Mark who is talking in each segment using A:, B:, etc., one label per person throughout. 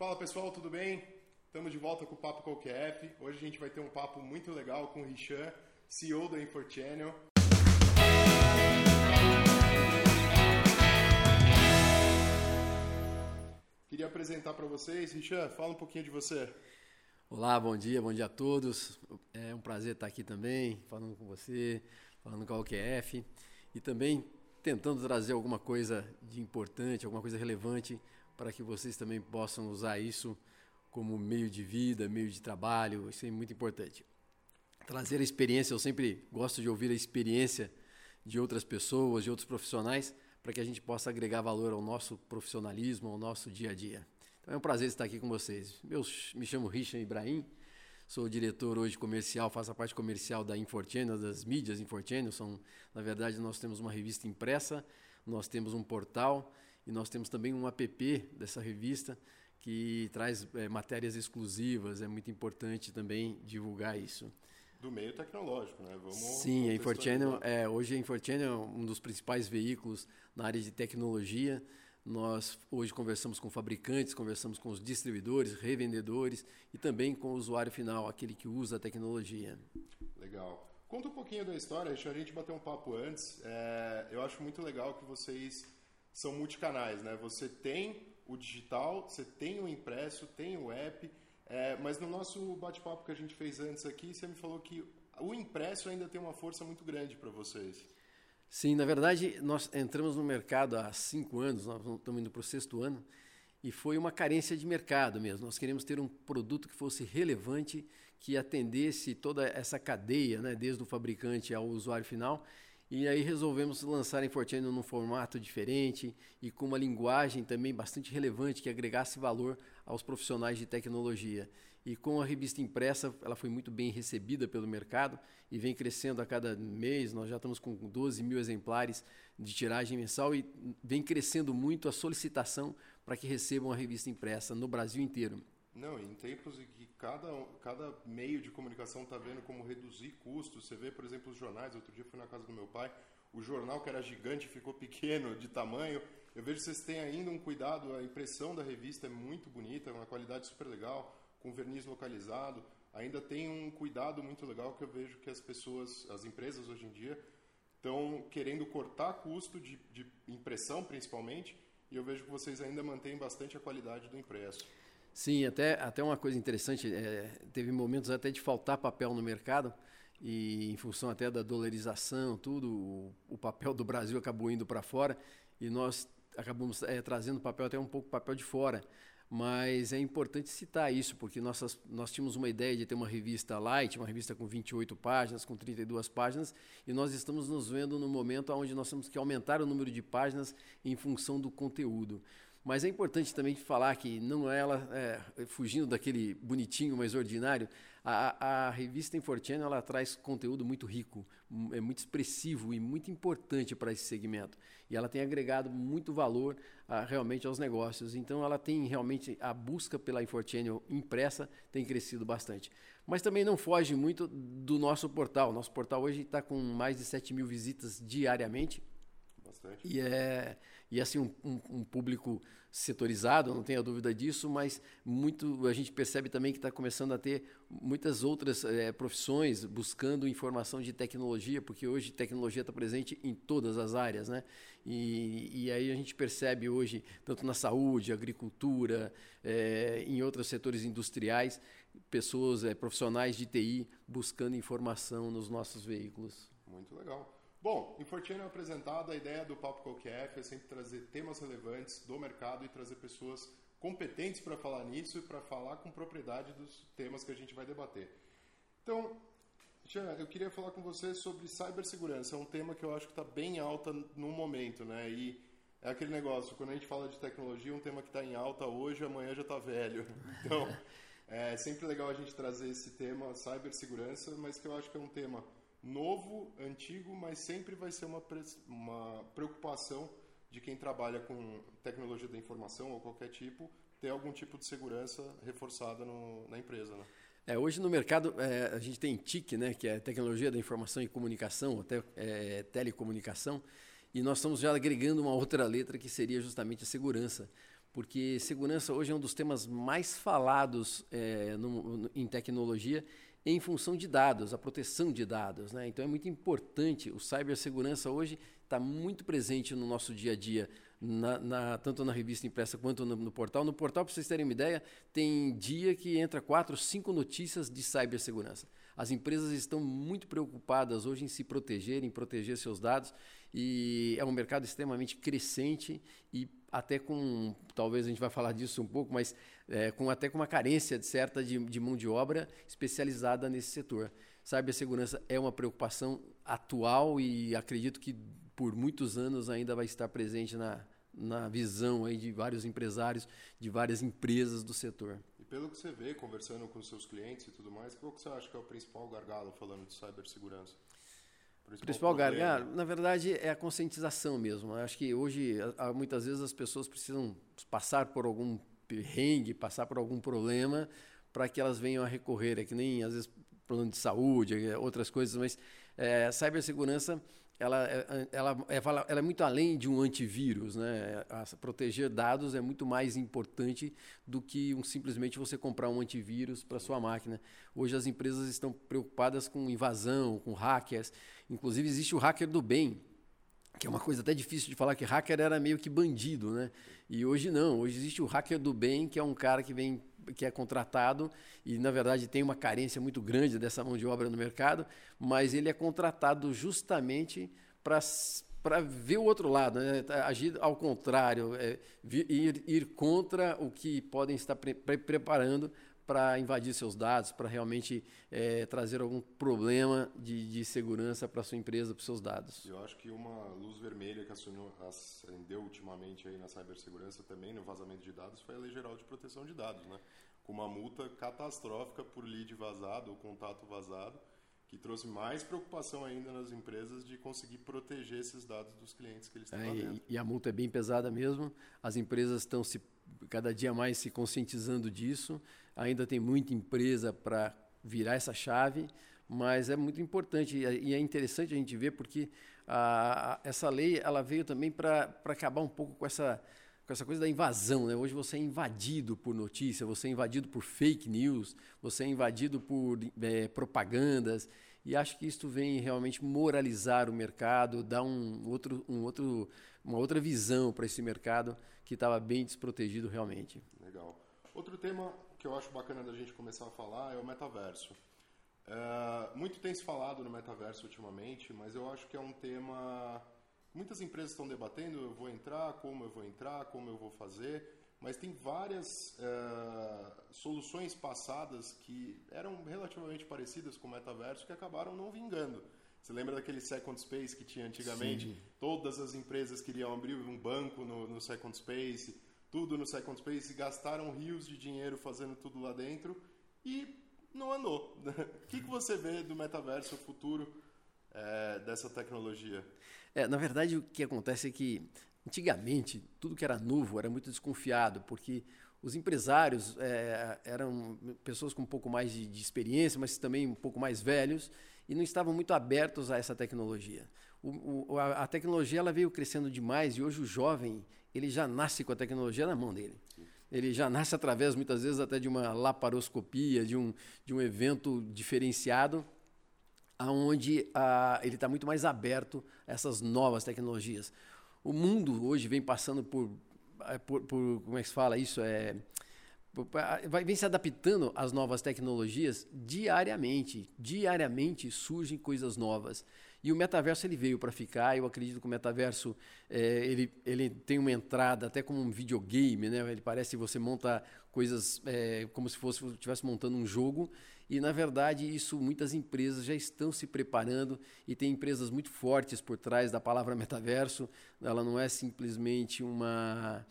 A: Fala pessoal, tudo bem? Estamos de volta com o Papo QF. Hoje a gente vai ter um papo muito legal com o Richan, CEO da InfoChannel. Queria apresentar para vocês, Richan, fala um pouquinho de você.
B: Olá, bom dia, bom dia a todos. É um prazer estar aqui também, falando com você, falando com a OQF e também tentando trazer alguma coisa de importante, alguma coisa relevante para que vocês também possam usar isso como meio de vida, meio de trabalho, isso é muito importante. Trazer a experiência, eu sempre gosto de ouvir a experiência de outras pessoas, de outros profissionais, para que a gente possa agregar valor ao nosso profissionalismo, ao nosso dia a dia. Então é um prazer estar aqui com vocês. Eu me chamo Richard Ibrahim, sou diretor hoje comercial, faço a parte comercial da Infortênio, das mídias Infortênio. São, na verdade, nós temos uma revista impressa, nós temos um portal e nós temos também um app dessa revista que traz é, matérias exclusivas. É muito importante também divulgar isso.
A: Do meio tecnológico, né?
B: Vamos Sim, a InfoChannel, é, hoje a InfoChannel é um dos principais veículos na área de tecnologia. Nós hoje conversamos com fabricantes, conversamos com os distribuidores, revendedores e também com o usuário final, aquele que usa a tecnologia.
A: Legal. Conta um pouquinho da história, a gente bater um papo antes. É, eu acho muito legal que vocês são multicanais, né? Você tem o digital, você tem o impresso, tem o app, é, mas no nosso bate-papo que a gente fez antes aqui, você me falou que o impresso ainda tem uma força muito grande para vocês.
B: Sim, na verdade, nós entramos no mercado há cinco anos, nós estamos indo para o sexto ano, e foi uma carência de mercado mesmo. Nós queremos ter um produto que fosse relevante, que atendesse toda essa cadeia, né, desde o fabricante ao usuário final, e aí resolvemos lançar a Infortune num formato diferente e com uma linguagem também bastante relevante que agregasse valor aos profissionais de tecnologia. E com a revista impressa, ela foi muito bem recebida pelo mercado e vem crescendo a cada mês. Nós já estamos com 12 mil exemplares de tiragem mensal e vem crescendo muito a solicitação para que recebam a revista impressa no Brasil inteiro.
A: Não, em tempos em que cada, cada meio de comunicação está vendo como reduzir custos, você vê, por exemplo, os jornais. Outro dia fui na casa do meu pai, o jornal que era gigante ficou pequeno de tamanho. Eu vejo que vocês têm ainda um cuidado, a impressão da revista é muito bonita, uma qualidade super legal, com verniz localizado. Ainda tem um cuidado muito legal que eu vejo que as pessoas, as empresas hoje em dia, estão querendo cortar custo de, de impressão, principalmente, e eu vejo que vocês ainda mantêm bastante a qualidade do impresso.
B: Sim, até, até uma coisa interessante, é, teve momentos até de faltar papel no mercado e em função até da dolarização, tudo, o, o papel do Brasil acabou indo para fora e nós acabamos é, trazendo papel até um pouco papel de fora. Mas é importante citar isso, porque nossas, nós tínhamos uma ideia de ter uma revista light, uma revista com 28 páginas, com 32 páginas, e nós estamos nos vendo no momento onde nós temos que aumentar o número de páginas em função do conteúdo. Mas é importante também falar que não é ela é, fugindo daquele bonitinho, mais ordinário. A, a revista Infortune ela traz conteúdo muito rico, é muito expressivo e muito importante para esse segmento. E ela tem agregado muito valor a, realmente aos negócios. Então ela tem realmente a busca pela Infortune impressa tem crescido bastante. Mas também não foge muito do nosso portal. Nosso portal hoje está com mais de 7 mil visitas diariamente Bastante. E é e assim um, um, um, público setorizado, não tenha dúvida disso, mas muito a gente percebe também que está começando a ter muitas outras é, profissões buscando informação de tecnologia, porque hoje tecnologia está presente em todas as áreas, né? E, e aí a gente percebe hoje tanto na saúde, agricultura, é, em outros setores industriais, pessoas é, profissionais de TI buscando informação nos nossos veículos.
A: Muito legal. Bom, Infortune é apresentado, a ideia do Papo QF é sempre trazer temas relevantes do mercado e trazer pessoas competentes para falar nisso e para falar com propriedade dos temas que a gente vai debater. Então, Jean, eu queria falar com você sobre cibersegurança. É um tema que eu acho que está bem alta no momento, né? E é aquele negócio, quando a gente fala de tecnologia, um tema que está em alta hoje, amanhã já está velho. Então, é sempre legal a gente trazer esse tema, cibersegurança, mas que eu acho que é um tema novo, antigo, mas sempre vai ser uma, uma preocupação de quem trabalha com tecnologia da informação ou qualquer tipo, ter algum tipo de segurança reforçada no, na empresa. Né?
B: É, hoje no mercado é, a gente tem TIC, né, que é tecnologia da informação e comunicação, até é, telecomunicação, e nós estamos já agregando uma outra letra que seria justamente a segurança porque segurança hoje é um dos temas mais falados é, no, no, em tecnologia em função de dados, a proteção de dados. Né? Então é muito importante, o cibersegurança hoje está muito presente no nosso dia a dia, na, na, tanto na revista impressa quanto no, no, portal. No portal, para vocês terem uma ideia, tem dia que entra quatro, cinco notícias de cibersegurança. As empresas estão muito preocupadas hoje em se proteger, em proteger seus dados, e é um mercado extremamente crescente e até com, talvez a gente vai falar disso um pouco, mas é, com até com uma carência de certa de, de mão de obra especializada nesse setor. Cibersegurança é uma preocupação atual e acredito que por muitos anos ainda vai estar presente na, na visão aí de vários empresários, de várias empresas do setor.
A: E pelo que você vê, conversando com seus clientes e tudo mais, qual que você acha que é o principal gargalo falando de cibersegurança?
B: Principal, principal gargalo, na verdade, é a conscientização mesmo. Eu acho que hoje, muitas vezes, as pessoas precisam passar por algum perrengue, passar por algum problema para que elas venham a recorrer. É que nem, às vezes, plano de saúde, é, outras coisas, mas é, cibersegurança ela, é, ela, é, ela é muito além de um antivírus. Né? Proteger dados é muito mais importante do que um, simplesmente você comprar um antivírus para sua máquina. Hoje as empresas estão preocupadas com invasão, com hackers. Inclusive existe o hacker do bem, que é uma coisa até difícil de falar que hacker era meio que bandido, né? E hoje não, hoje existe o hacker do bem, que é um cara que vem que é contratado e na verdade tem uma carência muito grande dessa mão de obra no mercado, mas ele é contratado justamente para para ver o outro lado, né? agir ao contrário, é, vir, ir, ir, contra o que podem estar pre preparando para invadir seus dados, para realmente é, trazer algum problema de, de segurança para sua empresa, para seus dados.
A: Eu acho que uma luz vermelha que acendeu ultimamente aí na cibersegurança também no vazamento de dados foi a Lei Geral de Proteção de Dados, né? com uma multa catastrófica por lead vazado ou contato vazado, que trouxe mais preocupação ainda nas empresas de conseguir proteger esses dados dos clientes que eles estão é,
B: e, e a multa é bem pesada mesmo. As empresas estão se cada dia mais se conscientizando disso. Ainda tem muita empresa para virar essa chave, mas é muito importante e é interessante a gente ver porque a, a, essa lei ela veio também para acabar um pouco com essa com essa coisa da invasão, né? Hoje você é invadido por notícia, você é invadido por fake news, você é invadido por é, propagandas e acho que isso vem realmente moralizar o mercado, dar um outro, um outro, uma outra visão para esse mercado que estava bem desprotegido realmente.
A: Legal. Outro tema que eu acho bacana da gente começar a falar é o metaverso. É, muito tem se falado no metaverso ultimamente, mas eu acho que é um tema Muitas empresas estão debatendo, eu vou entrar, como eu vou entrar, como eu vou fazer, mas tem várias uh, soluções passadas que eram relativamente parecidas com o metaverso que acabaram não vingando. Você lembra daquele Second Space que tinha antigamente? Sim. Todas as empresas queriam abrir um banco no, no Second Space, tudo no Second Space, gastaram rios de dinheiro fazendo tudo lá dentro e não andou. o que, que você vê do metaverso, o futuro é, dessa tecnologia?
B: É, na verdade, o que acontece é que antigamente tudo que era novo era muito desconfiado, porque os empresários é, eram pessoas com um pouco mais de, de, experiência, mas também um pouco mais velhos e não estavam muito abertos a essa tecnologia. O, o, a, a, tecnologia ela veio crescendo demais e hoje o jovem ele já nasce com a tecnologia na mão dele. Ele já nasce através, muitas vezes, até de uma laparoscopia, de um, de um evento diferenciado aonde ah, ele está muito mais aberto a essas novas tecnologias. O mundo hoje vem passando por, eh, por, por como é que se fala isso? É, vai, vem se adaptando às novas tecnologias diariamente. Diariamente surgem coisas novas. E o metaverso ele veio para ficar. Eu acredito que o metaverso é, ele, ele tem uma entrada até como um videogame, né? Ele parece que você monta coisas é, como se fosse estivesse montando um jogo e, na verdade, isso muitas empresas já estão se preparando e tem empresas muito fortes por trás da palavra metaverso. Ela não é simplesmente uma,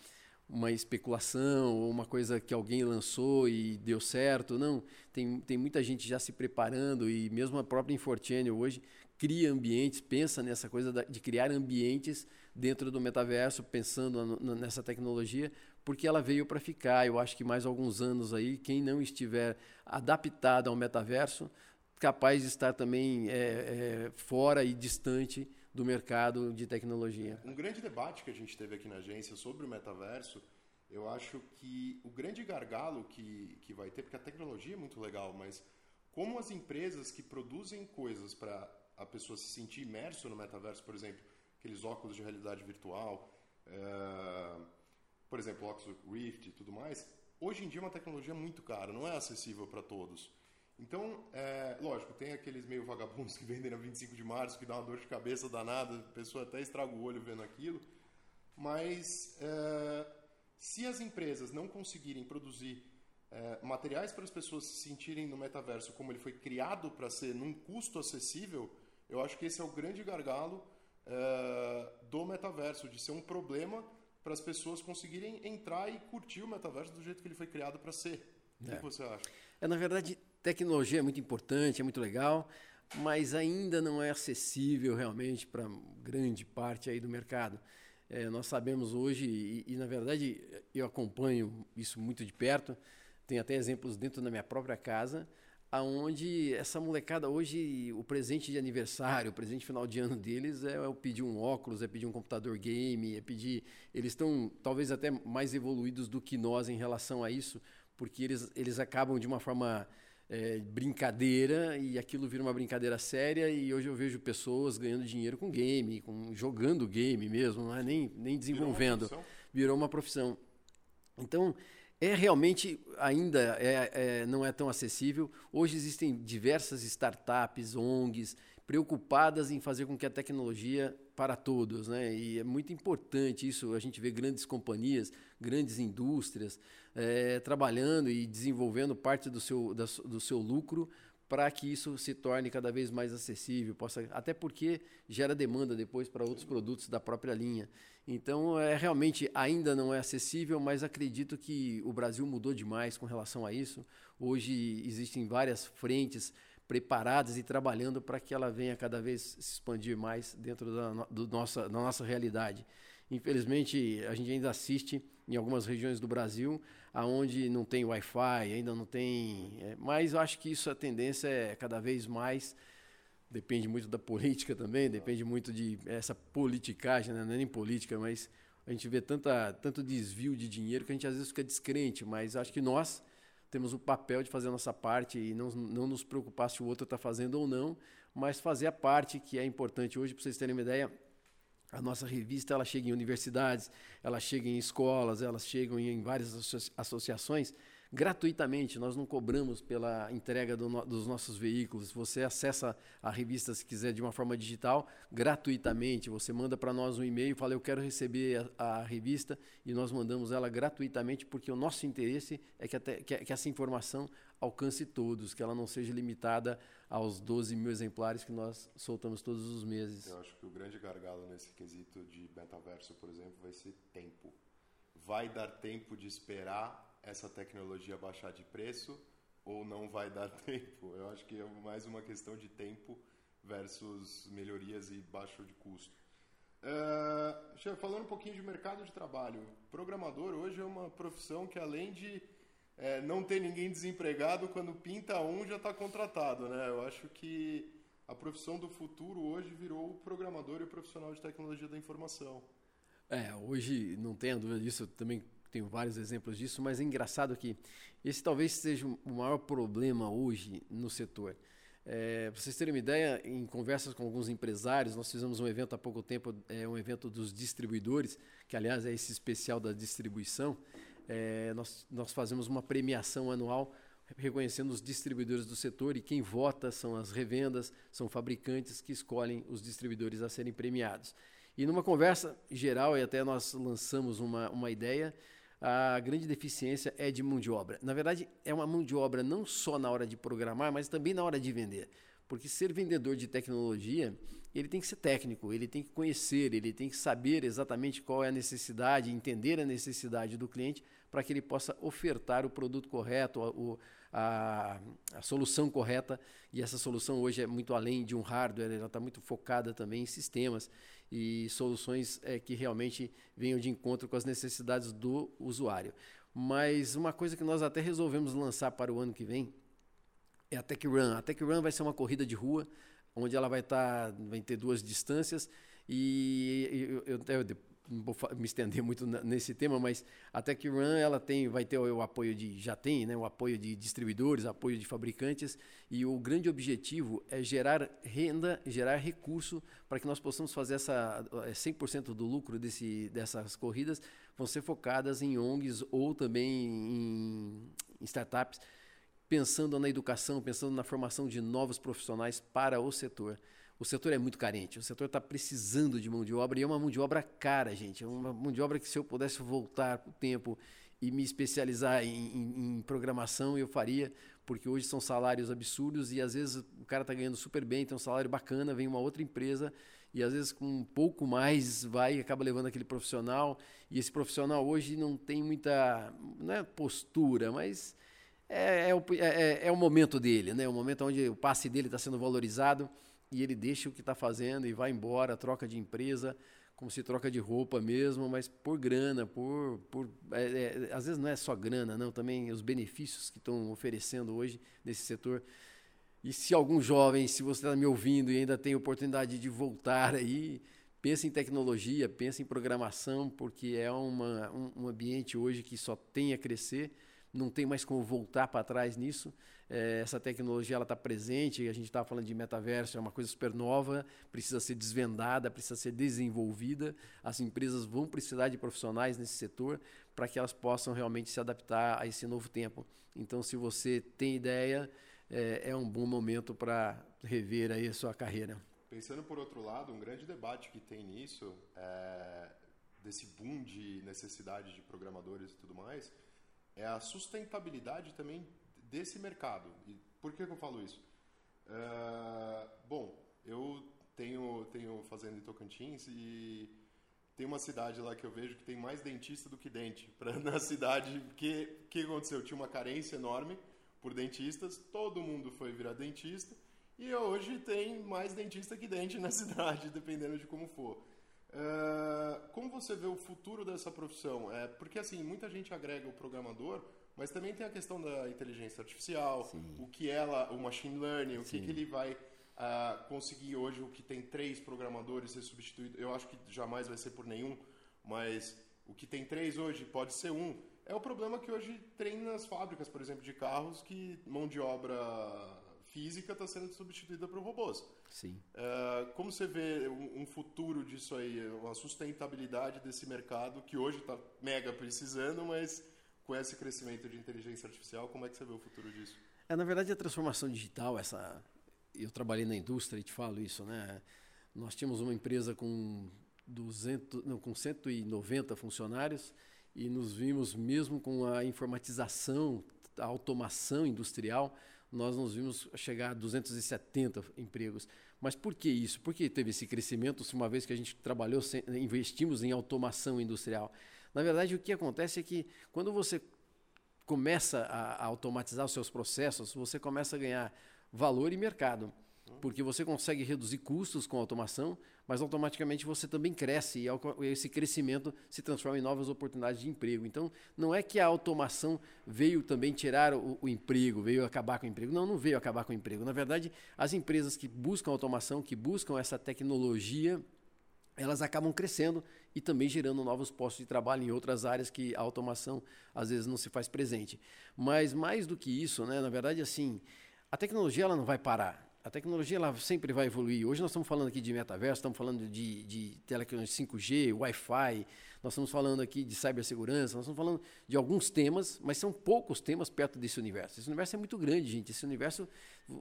B: uma especulação ou uma coisa que alguém lançou e deu certo. Não, tem, tem muita gente já se preparando e mesmo a própria Infortune hoje cria ambientes, pensa nessa coisa de criar ambientes dentro do metaverso, pensando nessa tecnologia, porque ela veio para ficar. Eu acho que mais alguns anos aí, quem não estiver adaptado ao metaverso, capaz de estar também é, é, fora e distante do mercado de tecnologia.
A: Um grande debate que a gente teve aqui na agência sobre o metaverso Eu acho que o grande gargalo que, que vai ter, porque a tecnologia é muito legal, mas como as empresas que produzem coisas para a pessoa se sentir imerso no metaverso, por exemplo, aqueles óculos de realidade virtual, é, por exemplo, Oculus Rift e tudo mais, hoje em dia é uma tecnologia muito cara, não é acessível para todos. Então, é, lógico, tem aqueles meio vagabundos que vendem na 25 de março, que dá uma dor de cabeça danada, a pessoa até estraga o olho vendo aquilo, mas é, se as empresas não conseguirem produzir é, materiais para as pessoas se sentirem no metaverso como ele foi criado para ser num custo acessível, eu acho que esse é o grande gargalo é, do metaverso, de ser um problema para as pessoas conseguirem entrar e curtir o metaverso do jeito que ele foi criado para ser. O é. que você acha?
B: É, na verdade, tecnologia é muito importante, é muito legal, mas ainda não é acessível realmente para grande parte aí do mercado. É, nós sabemos hoje, e, e, na verdade eu acompanho isso muito de perto, tem até exemplos dentro da minha própria casa, aonde essa molecada hoje, o presente de aniversário, o presente final de ano deles é, é pedir um óculos, é pedir um computador game, é pedir. Eles estão talvez até mais evoluídos do que nós em relação a isso, porque eles, eles acabam de uma forma é, brincadeira e aquilo vira uma brincadeira séria e hoje eu vejo pessoas ganhando dinheiro com game, com, jogando game mesmo, não é nem, nem desenvolvendo. Virou uma profissão. Virou uma profissão. Então, é realmente ainda é, é, não é tão acessível. Hoje existem diversas startups, ONGs, preocupadas em fazer com que a tecnologia para todos, né? E é muito importante isso. A gente vê grandes companhias, grandes indústrias é, trabalhando e desenvolvendo parte do seu, da, do seu lucro para que isso se torne cada vez mais acessível, possa, até porque gera demanda depois para outros produtos da própria linha. Então, é realmente ainda não é acessível, mas acredito que o Brasil mudou demais com relação a isso. Hoje existem várias frentes preparadas e trabalhando para que ela venha cada vez se expandir mais dentro da, do nossa, da nossa realidade. Infelizmente, a gente ainda assiste em algumas regiões do Brasil aonde não tem Wi-Fi, ainda não tem. É, mas eu acho que isso a tendência é cada vez mais. Depende muito da política também, depende muito de essa politicagem, né? não é nem política, mas a gente vê tanta, tanto desvio de dinheiro que a gente às vezes fica descrente, mas acho que nós temos o papel de fazer a nossa parte e não, não nos preocupar se o outro está fazendo ou não, mas fazer a parte que é importante hoje, para vocês terem uma ideia, a nossa revista ela chega em universidades, ela chega em escolas, elas chegam em várias associações gratuitamente. Nós não cobramos pela entrega do no, dos nossos veículos. Você acessa a revista, se quiser, de uma forma digital, gratuitamente. Você manda para nós um e-mail, fala eu quero receber a, a, revista e nós mandamos ela gratuitamente, porque o nosso interesse é que, até, que, que essa informação alcance todos, que ela não seja limitada aos 12 mil exemplares que nós soltamos todos os meses.
A: Eu acho que o grande gargalo nesse quesito de metaverso, por exemplo, vai ser tempo. Vai dar tempo de esperar essa tecnologia baixar de preço ou não vai dar tempo? Eu acho que é mais uma questão de tempo versus melhorias e baixo de custo. Uh, falando um pouquinho de mercado de trabalho, programador hoje é uma profissão que além de é, não ter ninguém desempregado, quando pinta um já está contratado, né? Eu acho que a profissão do futuro hoje virou o programador e o profissional de tecnologia da informação.
B: É, hoje não tenho dúvida disso, também tenho vários exemplos disso, mas é engraçado que esse talvez seja o maior problema hoje no setor. É, para vocês terem uma ideia, em conversas com alguns empresários, nós fizemos um evento há pouco tempo, é, um evento dos distribuidores, que aliás é esse especial da distribuição, é, nós, nós fazemos uma premiação anual reconhecendo os distribuidores do setor e quem vota são as revendas, são fabricantes que escolhem os distribuidores a serem premiados. E numa conversa geral, e até nós lançamos uma, uma ideia, a grande deficiência é de mão de obra. Na verdade, é uma mão de obra não só na hora de programar, mas também na hora de vender. Porque ser vendedor de tecnologia, ele tem que ser técnico, ele tem que conhecer, ele tem que saber exatamente qual é a necessidade, entender a necessidade do cliente para que ele possa ofertar o produto correto, a, a, solução correta. E essa solução hoje é muito além de um hardware, ela está muito focada também em sistemas e soluções é, que realmente venham de encontro com as necessidades do usuário. Mas uma coisa que nós até resolvemos lançar para o ano que vem é a Tech Run. A Tech Run vai ser uma corrida de rua, onde ela vai, tá, vai ter duas distâncias. E eu, eu, eu não vou me estender muito nesse tema, mas a TechRun ela tem, vai ter o, apoio de, já tem, né, o apoio de distribuidores, apoio de fabricantes, e o grande objetivo é gerar renda, gerar recurso para que nós possamos fazer essa 100% do lucro desse, dessas corridas vão ser focadas em ONGs ou também em, em startups, pensando na educação, pensando na formação de novos profissionais para o setor. O setor é muito carente, o setor está precisando de mão de obra e é uma mão de obra cara, gente. É uma mão de obra que se eu pudesse voltar o tempo e me especializar em, em, em, programação, eu faria, porque hoje são salários absurdos e às vezes o cara está ganhando super bem, tem um salário bacana, vem uma outra empresa e às vezes com um pouco mais vai e acaba levando aquele profissional e esse profissional hoje não tem muita, não é postura, mas é, é, é, é o momento dele, né? o momento onde o passe dele está sendo valorizado e ele deixa o que está fazendo e vai embora, troca de empresa, como se troca de roupa mesmo, mas por grana, por, por é, é, às vezes não é só grana, não, também os benefícios que estão oferecendo hoje nesse setor. E se algum jovem, se você está me ouvindo e ainda tem oportunidade de voltar aí, pense em tecnologia, pense em programação, porque é uma, um, um ambiente hoje que só tem a crescer, não tem mais como voltar para trás nisso. É, essa tecnologia ela está presente, a gente estava falando de metaverso, é uma coisa super nova, precisa ser desvendada, precisa ser desenvolvida. As empresas vão precisar de profissionais nesse setor para que elas possam realmente se adaptar a esse novo tempo. Então, se você tem ideia, é, é um bom momento para rever aí a sua carreira.
A: Pensando por outro lado, um grande debate que tem nisso, é, desse boom de necessidade de programadores e tudo mais, é a sustentabilidade também desse mercado. E por que, que eu falo isso? Uh, bom, eu tenho, tenho fazenda em Tocantins e tem uma cidade lá que eu vejo que tem mais dentista do que dente pra, na cidade. O que, que aconteceu? Tinha uma carência enorme por dentistas, todo mundo foi virar dentista e hoje tem mais dentista que dente na cidade, dependendo de como for. Uh, como você vê o futuro dessa profissão? É, porque assim, muita gente agrega o programador mas também tem a questão da inteligência artificial, Sim. o que ela, o machine learning, o que, que ele vai uh, conseguir hoje, o que tem três programadores ser substituído. Eu acho que jamais vai ser por nenhum, mas o que tem três hoje pode ser um. É o problema que hoje tem nas fábricas, por exemplo, de carros, que mão de obra física está sendo substituída por robôs.
B: Sim.
A: Uh, como você vê um, um, futuro disso aí, uma sustentabilidade desse mercado que hoje está mega precisando, mas com esse crescimento de inteligência artificial, como é que você vê o futuro disso?
B: É, na verdade, a transformação digital, essa eu trabalhei na indústria e te falo isso, né? Nós tínhamos uma empresa com 200, não, com 190 funcionários e nos vimos mesmo com a informatização, a automação industrial, nós nos vimos chegar a 270 empregos. Mas por que isso? Por que teve esse crescimento, uma vez que a gente trabalhou, investimos em automação industrial? Na verdade, o que acontece é que quando você começa a, automatizar os seus processos, você começa a ganhar valor e mercado. Porque você consegue reduzir custos com a automação, mas automaticamente você também cresce e esse crescimento se transforma em novas oportunidades de emprego. Então, não é que a automação veio também tirar o, o emprego, veio acabar com o emprego. Não, não veio acabar com o emprego. Na verdade, as empresas que buscam automação, que buscam essa tecnologia, elas acabam crescendo e também gerando novos postos de trabalho em outras áreas que a automação às vezes não se faz presente. Mas mais do que isso, né, na verdade, assim, a tecnologia ela não vai parar. A tecnologia ela sempre vai evoluir. Hoje nós estamos falando aqui de metaverso, estamos falando de, de telecomunicações 5G, Wi-Fi, nós estamos falando aqui de cibersegurança, nós estamos falando de alguns temas, mas são poucos temas perto desse universo. Esse universo é muito grande, gente. Esse universo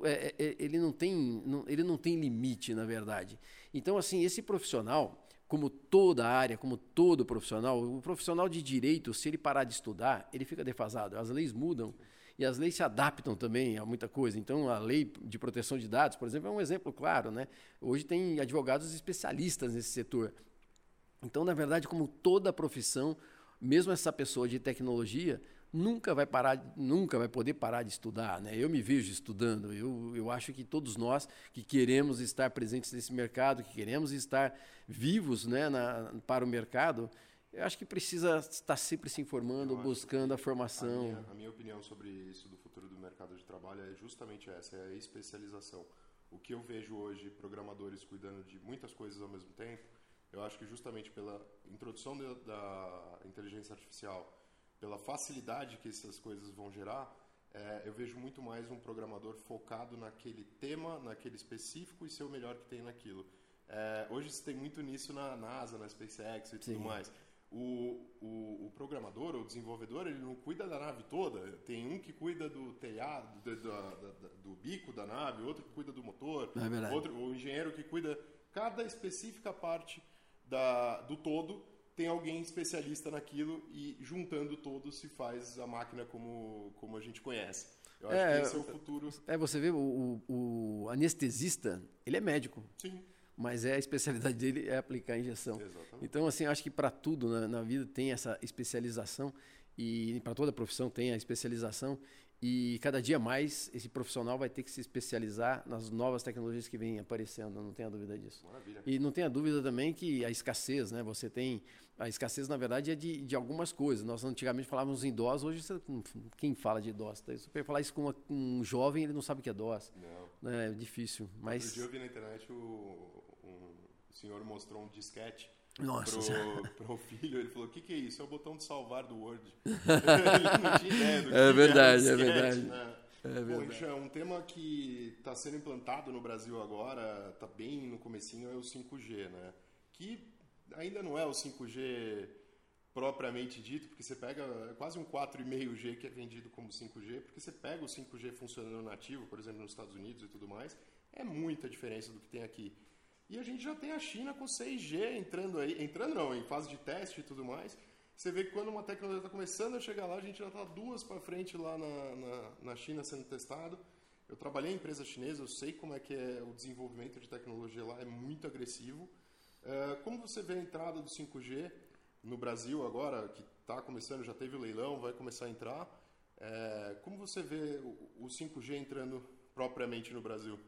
B: é, é, ele, não tem, não, ele não tem limite, na verdade. Então, assim, esse profissional, como toda área, como todo profissional, o profissional de direito, se ele parar de estudar, ele fica defasado. As leis mudam e as leis se adaptam também a muita coisa. Então, a lei de proteção de dados, por exemplo, é um exemplo claro. Né? Hoje tem advogados especialistas nesse setor. Então, na verdade, como toda profissão, mesmo essa pessoa de tecnologia, nunca vai parar, nunca vai poder parar de estudar, né? Eu me vejo estudando. Eu, eu acho que todos nós que queremos estar presentes nesse mercado, que queremos estar vivos, né, na, para o mercado, eu acho que precisa estar sempre se informando, buscando a formação. A
A: minha, a minha, opinião sobre isso do futuro do mercado de trabalho é justamente essa, é a especialização. O que eu vejo hoje programadores cuidando de muitas coisas ao mesmo tempo, Eu acho que justamente pela introdução de, da inteligência artificial, pela facilidade que essas coisas vão gerar, é, eu vejo muito mais um programador focado naquele tema, naquele específico e ser o melhor que tem naquilo. É, hoje se tem muito nisso na NASA, na SpaceX e tudo Sim. mais. O, o, o, programador ou desenvolvedor ele não cuida da nave toda. Tem um que cuida do telhado, do, do, do bico da nave, outro que cuida do motor,
B: é
A: outro, o engenheiro que cuida cada específica parte da, do todo tem alguém especialista naquilo e juntando todos se faz a máquina como, como a gente conhece. Eu acho é, que esse é o futuro.
B: É, você vê, o, o, anestesista, ele é médico.
A: Sim.
B: Mas é a especialidade dele é aplicar a injeção.
A: Exatamente.
B: Então, assim, acho que para tudo na, na vida tem essa especialização e para toda profissão tem a especialização e cada dia mais esse profissional vai ter que se especializar nas novas tecnologias que vêm aparecendo, não tenha dúvida disso.
A: Maravilha.
B: E não tenha dúvida também que a escassez, né? Você tem. A escassez, na verdade, é de, de algumas coisas. Nós antigamente falávamos em DOS, hoje você, quem fala de DOS? Tá? Se você falar isso com uma, um jovem, ele não sabe o que é DOS.
A: Não.
B: É difícil. Mas...
A: Outro dia eu vi na internet o senhor mostrou um disquete
B: nossa.
A: Pro, pro filho, ele falou: o que, que é isso? É o botão de salvar do Word. ele não tinha ideia do que
B: é verdade,
A: é
B: verdade. Né?
A: É verdade. Bom, um tema que está sendo implantado no Brasil agora, está bem no comecinho, é o 5G, né? Que ainda não é o 5G propriamente dito, porque você pega é quase um 4,5G que é vendido como 5G, porque você pega o 5G funcionando nativo, por exemplo, nos Estados Unidos e tudo mais, é muita diferença do que tem aqui. E a gente já tem a China com 6G entrando aí, entrando não, em fase de teste e tudo mais. Você vê que quando uma tecnologia está começando a chegar lá, a gente já está duas para frente lá na, na, na, China sendo testado. Eu trabalhei em empresa chinesa, eu sei como é que é o desenvolvimento de tecnologia lá, é muito agressivo. É, como você vê a entrada do 5G no Brasil agora, que está começando, já teve o leilão, vai começar a entrar. É, como você vê o 5G entrando propriamente no Brasil?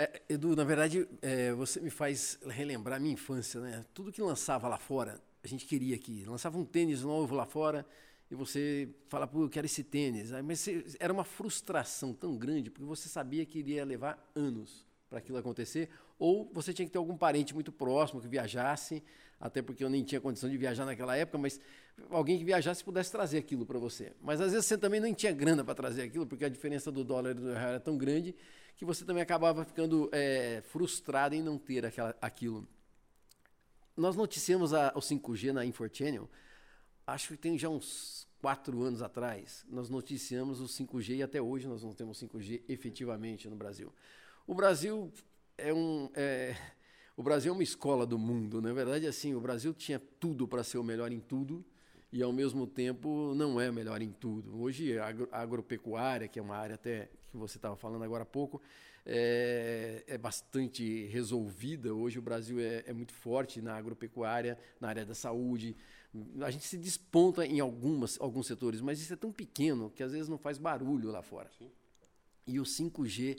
B: É, Edu, na verdade, é, você me faz relembrar minha infância, né? Tudo que lançava lá fora, a gente queria aqui. Lançava um tênis novo lá fora e você fala, pô, eu quero esse tênis. Mas você, era uma frustração tão grande, porque você sabia que iria levar anos para aquilo acontecer, ou você tinha que ter algum parente muito próximo que viajasse, até porque eu nem tinha condição de viajar naquela época, mas alguém que viajasse pudesse trazer aquilo para você. Mas às vezes você também nem tinha grana para trazer aquilo, porque a diferença do dólar e do real era tão grande que você também acabava ficando é, frustrado em não ter aquela, aquilo. Nós noticiamos a, o 5G na Infochannel, acho que tem já uns quatro anos atrás, nós noticiamos o 5G e até hoje nós não temos 5G efetivamente no Brasil. O Brasil é um... É, o Brasil é uma escola do mundo, na verdade, assim, o Brasil tinha tudo para ser o melhor em tudo e, ao mesmo tempo, não é o melhor em tudo. Hoje, a agropecuária, que é uma área até que você estava falando agora há pouco, é, é, bastante resolvida. Hoje o Brasil é, é, muito forte na agropecuária, na área da saúde. A gente se desponta em algumas, alguns setores, mas isso é tão pequeno que às vezes não faz barulho lá fora.
A: Sim.
B: E o 5G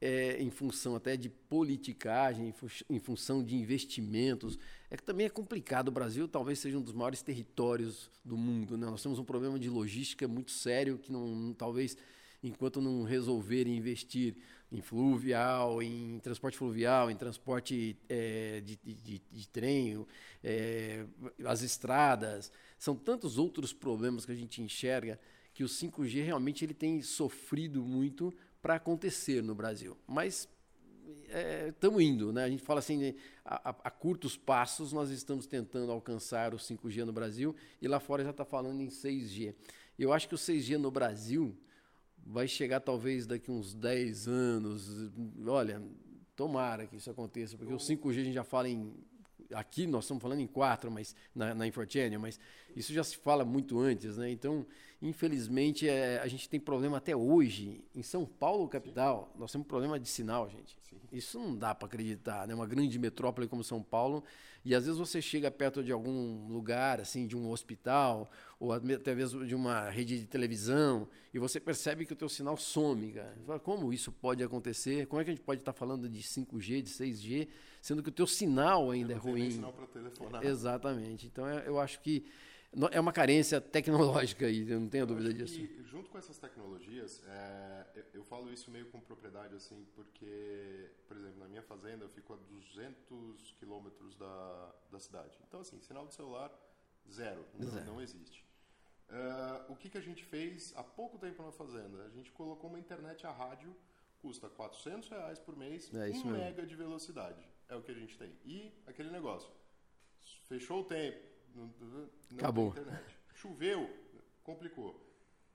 B: é, em função até de politicagem, em, função de investimentos. É que também é complicado. O Brasil talvez seja um dos maiores territórios do mundo. Né? Nós temos um problema de logística muito sério que não, talvez enquanto não resolverem investir em fluvial, em transporte fluvial, em transporte é, de, de, de, trem, é, as estradas, são tantos outros problemas que a gente enxerga que o 5G realmente ele tem sofrido muito para acontecer no Brasil. Mas estamos é, indo, né? A gente fala assim, a, a, a, curtos passos nós estamos tentando alcançar o 5G no Brasil e lá fora já está falando em 6G. Eu acho que o 6G no Brasil vai chegar talvez daqui uns 10 anos. Olha, tomara que isso aconteça, porque o 5G a gente já fala em. Aqui nós estamos falando em 4, mas na, na Infochannel, mas isso já se fala muito antes, né? Então, infelizmente, é, a gente tem problema até hoje. Em São Paulo, capital, Sim. nós temos problema de sinal, gente. Sim. Isso não dá para acreditar, né? Uma grande metrópole como São Paulo, e às vezes você chega perto de algum lugar, assim, de um hospital, ou até mesmo de uma rede de televisão, e você percebe que o teu sinal some, cara. Fala, como isso pode acontecer? Como é que a gente pode estar falando de 5G, de 6G, sendo que o teu sinal ainda é ruim?
A: Sinal para telefonar.
B: Exatamente. Então eu acho que é uma carência tecnológica aí, eu não tenho dúvida disso.
A: E, junto com essas tecnologias, é, eu, eu, falo isso meio com propriedade, assim, porque, por exemplo, na minha fazenda eu fico a 200 quilômetros da, da cidade. Então, assim, sinal de celular, zero, não, não existe. Uh, o que, que a gente fez há pouco tempo na fazenda? A gente colocou uma internet a rádio, custa 400 reais por mês, é 1 mega de velocidade. É o que a gente tem. E aquele negócio, fechou o tempo, não, não
B: Acabou.
A: internet. Choveu, complicou.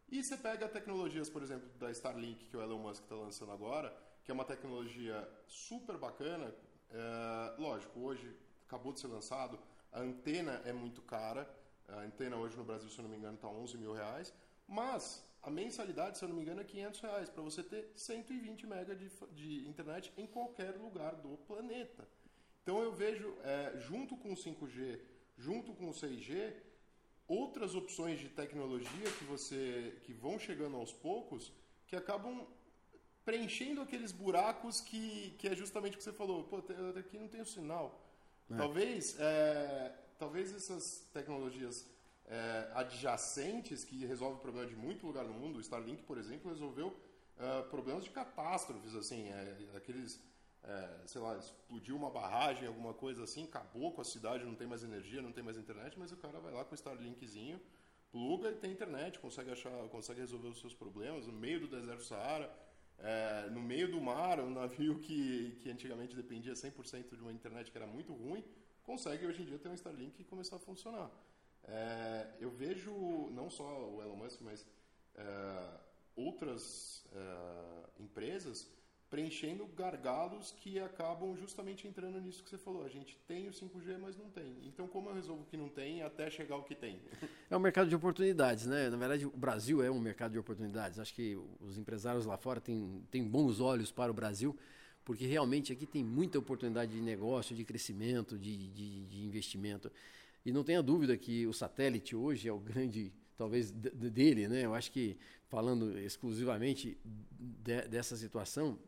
A: E você pega tecnologias, por exemplo, da Starlink, que o Elon Musk está lançando agora, que é uma tecnologia super bacana. É, lógico, hoje acabou de ser lançado, a antena é muito cara. A antena hoje no Brasil, se eu não me engano, está 11 mil reais. Mas a mensalidade, se eu não me engano, é 500 reais para você ter 120 mega de, de, internet em qualquer lugar do planeta. Então eu vejo, é, junto com o 5G junto com o 6G, outras opções de tecnologia que você que vão chegando aos poucos, que acabam preenchendo aqueles buracos que, que é justamente o que você falou. Pô, aqui não tem o sinal. É. Talvez, é, talvez essas tecnologias é, adjacentes que resolvem o problema de muito lugar no mundo, o Starlink, por exemplo, resolveu uh, problemas de catástrofes, assim, é, aqueles é, sei lá, explodiu uma barragem, alguma coisa assim, acabou com a cidade, não tem mais energia, não tem mais internet, mas o cara vai lá com o Starlinkzinho, pluga e tem internet, consegue achar, consegue resolver os seus problemas no meio do deserto Saara, é, no meio do mar, um navio que, que antigamente dependia 100% de uma internet que era muito ruim, consegue hoje em dia ter um Starlink e começar a funcionar. É, eu vejo não só o Elon Musk, mas é, outras é, empresas preenchendo gargalos que acabam justamente entrando nisso que você falou. A gente tem o 5G, mas não tem. Então, como eu resolvo o que não tem até chegar ao que tem?
B: É um mercado de oportunidades, né? Na verdade, o Brasil é um mercado de oportunidades. Acho que os empresários lá fora têm, têm bons olhos para o Brasil, porque realmente aqui tem muita oportunidade de negócio, de crescimento, de, de, de investimento. E não tenha dúvida que o satélite hoje é o grande talvez dele, né? Eu acho que falando exclusivamente de, dessa situação,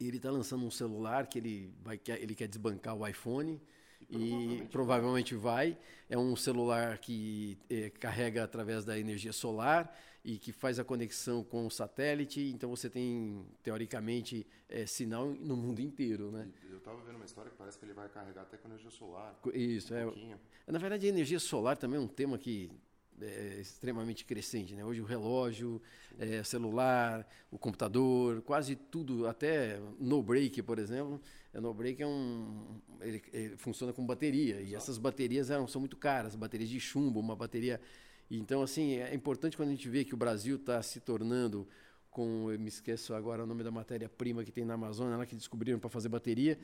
B: ele está lançando um celular que ele, vai, ele quer desbancar o iPhone e provavelmente, e provavelmente vai. É um celular que é, carrega através da energia solar e que faz a conexão com o satélite. Então você tem, teoricamente, é, sinal no mundo inteiro. Né?
A: Eu estava vendo uma história que parece que ele vai carregar até com energia solar.
B: Isso, um é. Na verdade, a energia solar também é um tema que é, extremamente crescente. Né? Hoje o relógio, é, celular, o computador, quase tudo, até no break, por exemplo. É, no break é um, ele, ele funciona com bateria e essas baterias eram, são muito caras, baterias de chumbo, uma bateria. Então assim é importante quando a gente vê que o Brasil está se tornando com, eu me esqueço agora o nome da matéria-prima que tem na Amazônia, lá que descobriram para fazer bateria.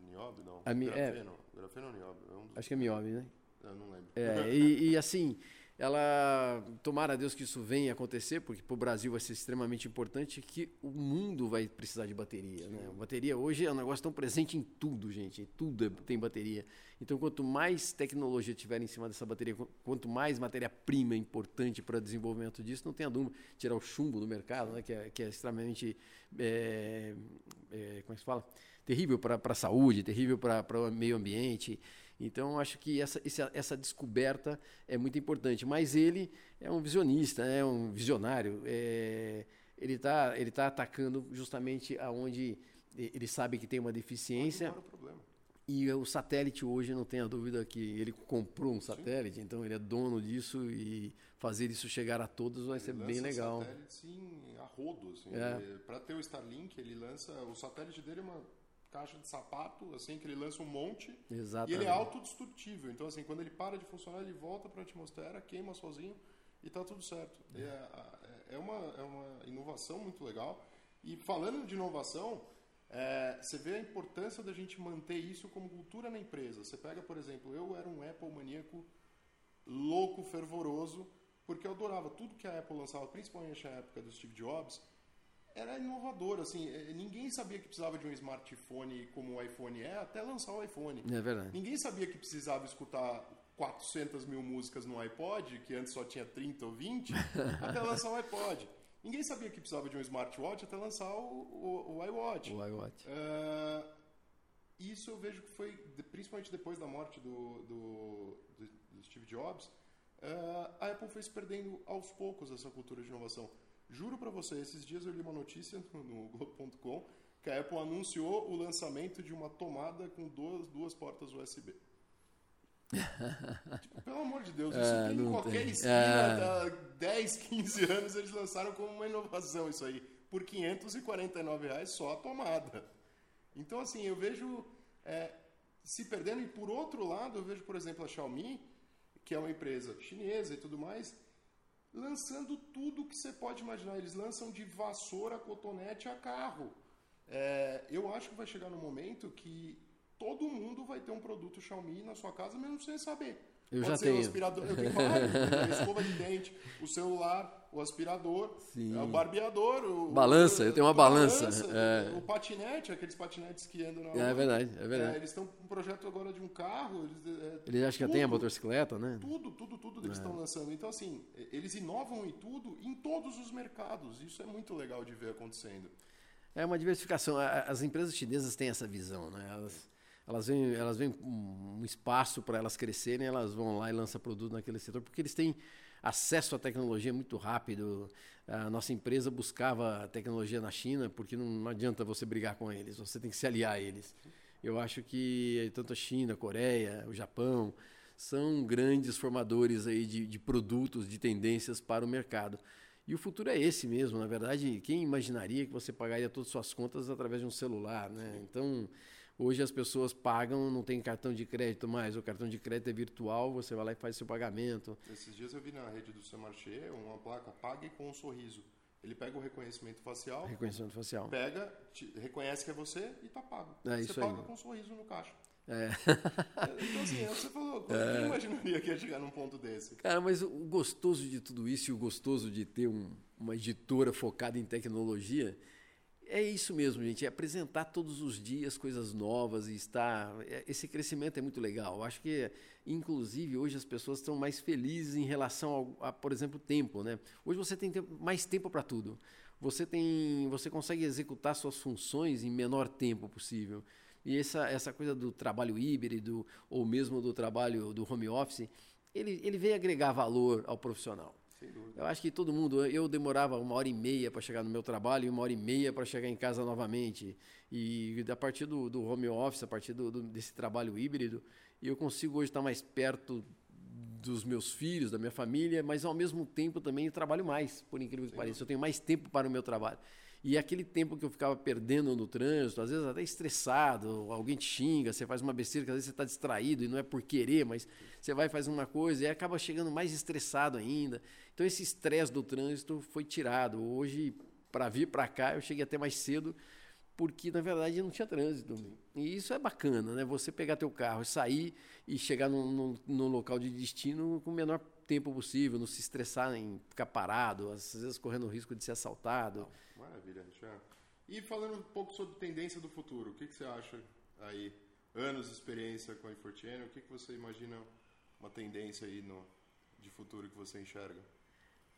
A: Niobe, não.
B: A mi,
A: grafeno, é, grafeno ou niobe? É um
B: dos... Acho que é niobe, né?
A: Eu não lembro.
B: É, e, e assim, ela tomara a Deus que isso venha acontecer, porque para o Brasil vai ser extremamente importante que o mundo vai precisar de bateria. Né? Bateria hoje é um negócio tão presente em tudo, gente. tudo é, tem bateria. Então, quanto mais tecnologia tiver em cima dessa bateria, quanto mais matéria-prima é importante para o desenvolvimento disso, não tenha dúvida. Tirar o chumbo do mercado, né? que, é, que é extremamente. É, como é que se fala? Terrível para a saúde, terrível para o meio ambiente. Então, acho que essa, essa descoberta é muito importante. Mas ele é um visionista, é um visionário. É, ele está ele tá atacando justamente aonde ele sabe que tem uma deficiência. E o satélite hoje, não tenha dúvida que ele comprou um satélite, sim. então ele é dono disso e fazer isso chegar a todos vai ele ser bem legal.
A: Satélite, sim, a rodo. Assim, é. Para ter o Starlink, ele lança. O satélite dele é uma caixa de sapato, assim, que ele lança um monte.
B: Exatamente.
A: E ele é autodestrutível. Então, assim, quando ele para de funcionar, ele volta para a atmosfera, queima sozinho e tá tudo certo. É, é, é, uma, é uma inovação muito legal. E falando de inovação, é, você vê a importância da gente manter isso como cultura na empresa. Você pega, por exemplo, eu era um Apple maníaco louco, fervoroso, porque eu adorava tudo que a Apple lançava, principalmente na época do Steve Jobs era inovador, assim, é, ninguém sabia que precisava de um smartphone como o iPhone é até lançar o iPhone.
B: É verdade.
A: Ninguém sabia que precisava escutar 400 mil músicas no iPod, que antes só tinha 30 ou 20, até lançar o iPod. Ninguém sabia que precisava de um smartwatch até lançar o, o, o iWatch.
B: O iWatch.
A: Uh, isso eu vejo que foi, principalmente depois da morte do, do, do Steve Jobs, uh, a Apple foi se perdendo aos poucos essa cultura de inovação. Juro para você, esses dias eu li uma notícia no Globo.com que a Apple anunciou o lançamento de uma tomada com duas, duas portas USB. tipo, pelo amor de Deus, isso é, tem em qualquer tem. esquina é... há 10, 15 anos eles lançaram como uma inovação isso aí. Por 549 reais só a tomada. Então, assim, eu vejo é, se perdendo. E por outro lado, eu vejo, por exemplo, a Xiaomi, que é uma empresa chinesa e tudo mais, lançando tudo que você pode imaginar. Eles lançam de vassoura, cotonete a carro. É, eu acho que vai chegar no momento que todo mundo vai ter um produto Xiaomi na sua casa, mesmo sem saber.
B: Eu Pode já tenho. O
A: aspirador, eu tenho vários, a escova de dente, o celular, o aspirador, Sim. o barbeador, o
B: balança, o, eu tenho uma balança,
A: é. o patinete, aqueles patinetes que andam na
B: rua. É verdade, é verdade.
A: É, eles estão com um projeto agora de um carro, eles,
B: é, eles acham que já tem a motocicleta, né?
A: Tudo, tudo, tudo eles estão é. lançando. Então assim, eles inovam em tudo, em todos os mercados. Isso é muito legal de ver acontecendo.
B: É uma diversificação. As empresas chinesas têm essa visão, né? Elas elas vêm, elas vêm um espaço para elas crescerem, elas vão lá e lançam produto naquele setor, porque eles têm acesso à tecnologia muito rápido. A nossa empresa buscava tecnologia na China, porque não, não adianta você brigar com eles, você tem que se aliar a eles. Eu acho que tanto a China, a Coreia, o Japão são grandes formadores aí de, de produtos, de tendências para o mercado. E o futuro é esse mesmo, na verdade, quem imaginaria que você pagaria todas as suas contas através de um celular, né? Então, Hoje as pessoas pagam, não tem cartão de crédito mais, o cartão de crédito é virtual, você vai lá e faz seu pagamento.
A: Esses dias eu vi na rede do seu marché uma placa pague com um sorriso. Ele pega o reconhecimento facial.
B: Reconhecimento facial.
A: Pega, te, reconhece que é você e tá pago.
B: É,
A: você
B: paga
A: aí. com um sorriso no caixa.
B: É.
A: então, assim, é você falou, quem é. imaginaria que ia chegar num ponto desse?
B: Cara, mas o gostoso de tudo isso e o gostoso de ter um, uma editora focada em tecnologia é isso mesmo, gente. É apresentar todos os dias coisas novas e estar. É, esse crescimento é muito legal. Eu acho que, inclusive, hoje as pessoas estão mais felizes em relação ao, a, por exemplo, tempo, né? Hoje você tem mais tempo para tudo. Você tem, você consegue executar suas funções em menor tempo possível. E essa, essa coisa do trabalho híbrido ou mesmo do trabalho do home office, ele, ele veio agregar valor ao profissional. Eu acho que todo mundo, eu demorava uma hora e meia para chegar no meu trabalho e uma hora e meia para chegar em casa novamente. E a partir do, do home office, a partir do, do, desse trabalho híbrido, eu consigo hoje estar mais perto dos meus filhos, da minha família, mas ao mesmo tempo também trabalho mais, por incrível que pareça. Eu tenho mais tempo para o meu trabalho. E aquele tempo que eu ficava perdendo no trânsito, às vezes até estressado, alguém te xinga, você faz uma besteira que às vezes você está distraído e não é por querer, mas você vai fazer uma coisa e acaba chegando mais estressado ainda. Então esse estresse do trânsito foi tirado. Hoje, para vir para cá, eu cheguei até mais cedo, porque na verdade não tinha trânsito. E isso é bacana, né? Você pegar teu carro, sair e chegar no local de destino com o menor tempo possível, não se estressar em ficar parado, às vezes correndo o risco de ser assaltado.
A: Maravilha, Richard. E falando um pouco sobre tendência do futuro, o que, que você acha aí? Anos de experiência com a Infortune, o que, que você imagina uma tendência aí no, de futuro que você enxerga?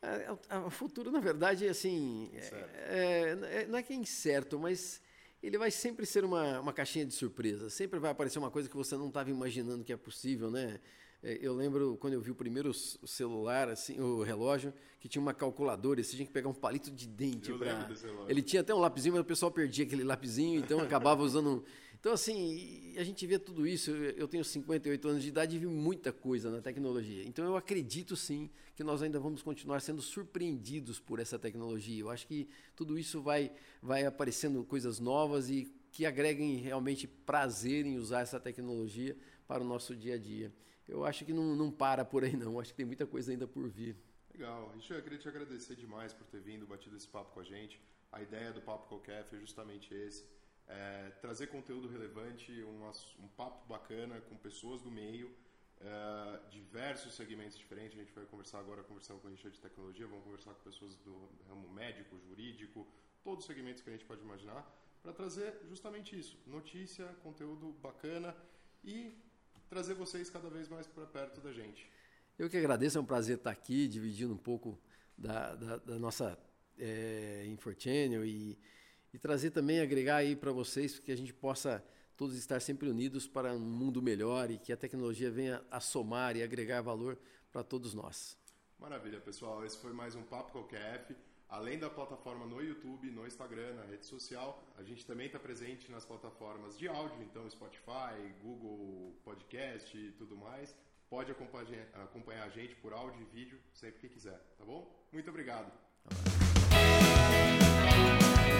B: É, é o futuro, na verdade, assim, é, é, não é que é incerto, mas ele vai sempre ser uma, uma caixinha de surpresa. Sempre vai aparecer uma coisa que você não estava imaginando que é possível, né? É, eu lembro quando eu vi o primeiro celular, assim, o relógio, que tinha uma calculadora, você tinha que pegar um palito de dente para. Ele tinha até um lapisinho, mas o pessoal perdia aquele lapisinho, então acabava usando. Então, assim, a gente vê tudo isso. Eu tenho 58 anos de idade e vi muita coisa na tecnologia. Então, eu acredito sim que nós ainda vamos continuar sendo surpreendidos por essa tecnologia. Eu acho que tudo isso vai, vai aparecendo coisas novas e que agreguem realmente prazer em usar essa tecnologia para o nosso dia a dia eu acho que não, não para por aí não. Acho que tem muita coisa ainda por vir.
A: Legal. Richard, eu queria te agradecer demais por ter vindo, batido esse papo com a gente. A ideia do Papo Café é justamente esse. É, trazer conteúdo relevante, um, um, papo bacana com pessoas do meio, é, diversos segmentos diferentes. A gente vai conversar agora, conversando com o Richard de tecnologia, vamos conversar com pessoas do ramo médico, jurídico, todos os segmentos que a gente pode imaginar, para trazer justamente isso: notícia, conteúdo bacana e trazer vocês cada vez mais para perto da gente.
B: Eu que agradeço, é um prazer estar aqui, dividindo um pouco da, da, da nossa é, Infochannel e, e trazer também, agregar aí para vocês que a gente possa todos estar sempre unidos para um mundo melhor e que a tecnologia venha a somar e agregar valor para todos nós.
A: Maravilha, pessoal. Esse foi mais um Papo Qualquer F. Além da plataforma no YouTube, no Instagram, na rede social, a gente também está presente nas plataformas de áudio, então Spotify, Google Podcast e tudo mais. Pode acompanhar, acompanhar a gente por áudio e vídeo sempre que quiser, tá bom? Muito obrigado.